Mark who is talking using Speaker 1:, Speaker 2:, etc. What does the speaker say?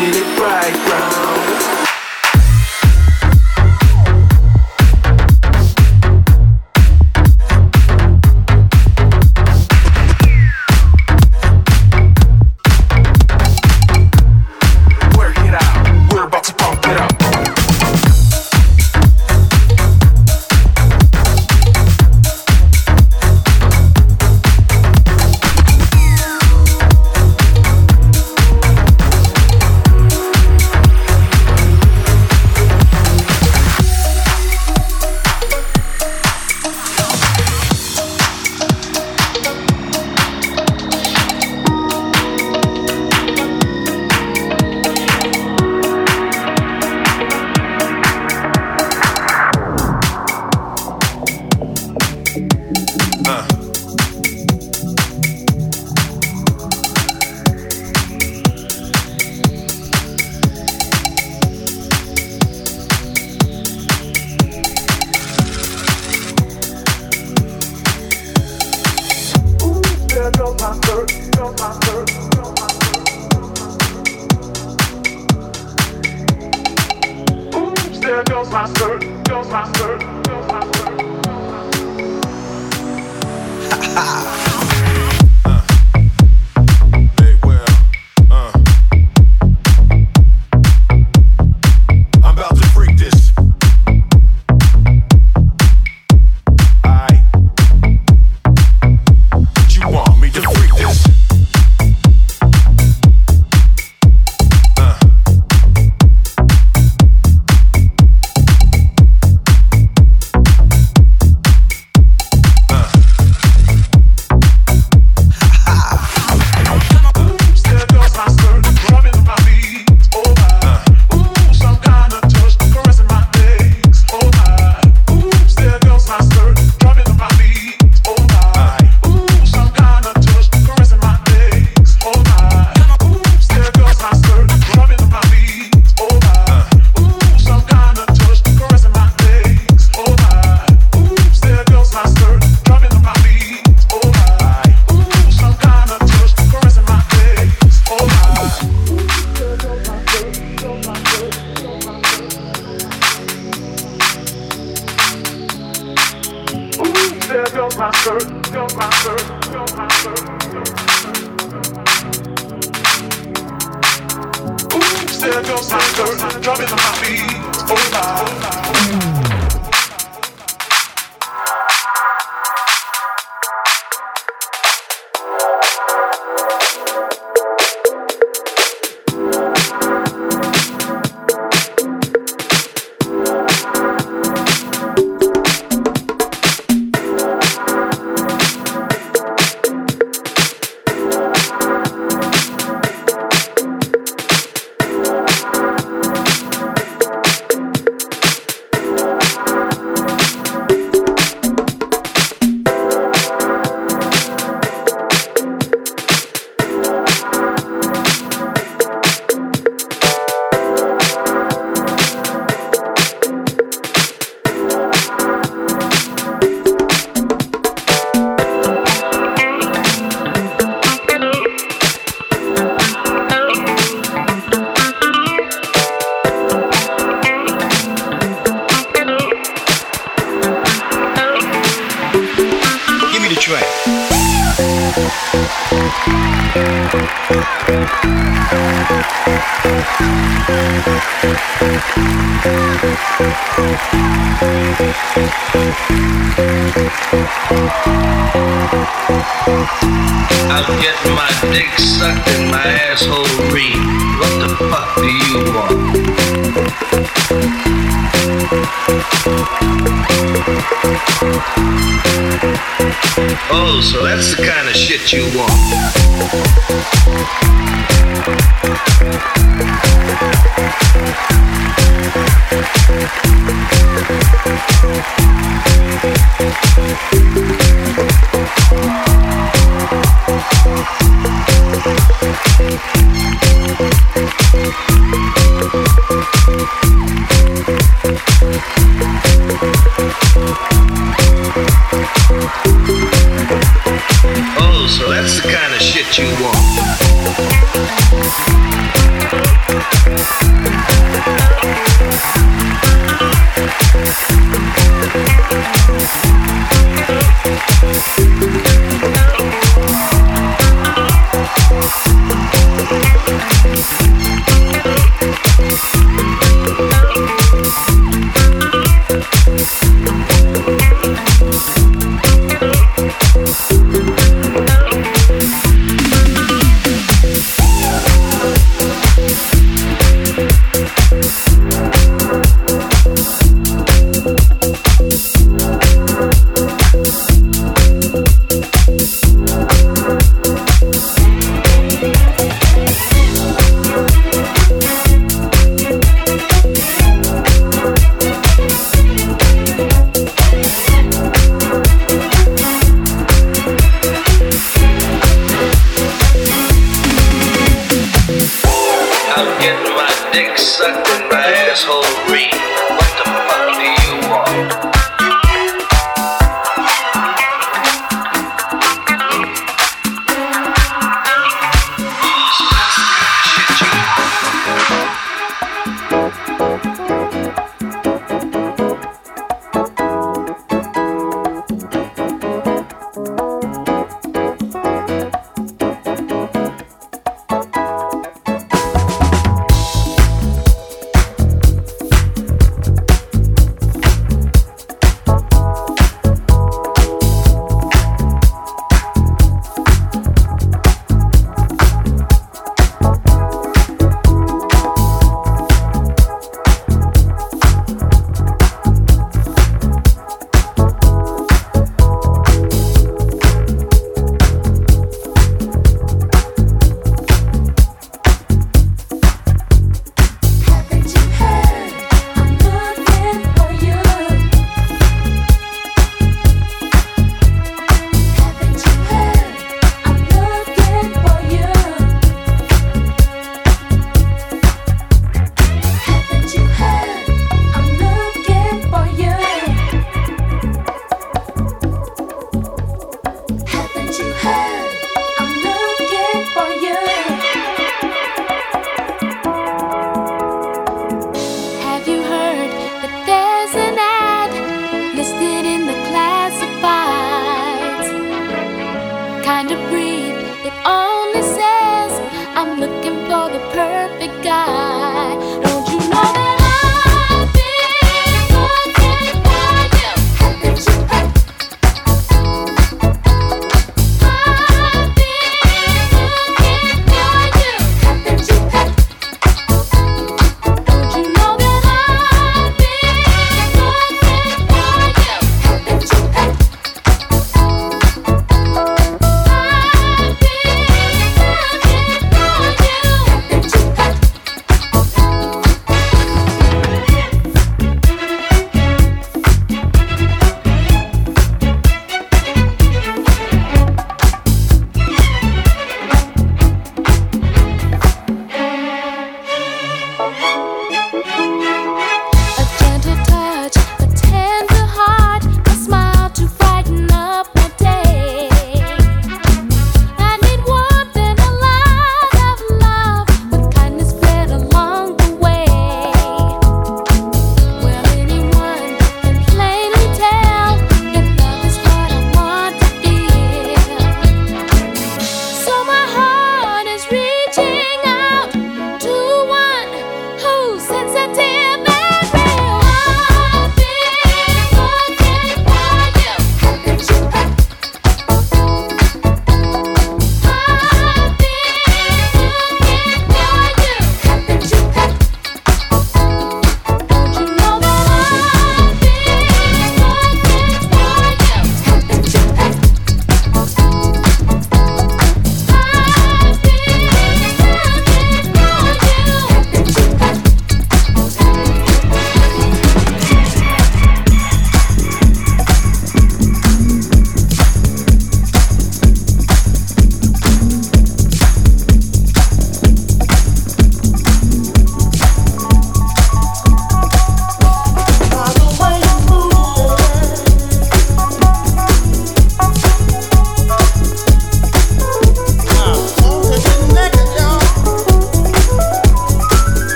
Speaker 1: Spin it right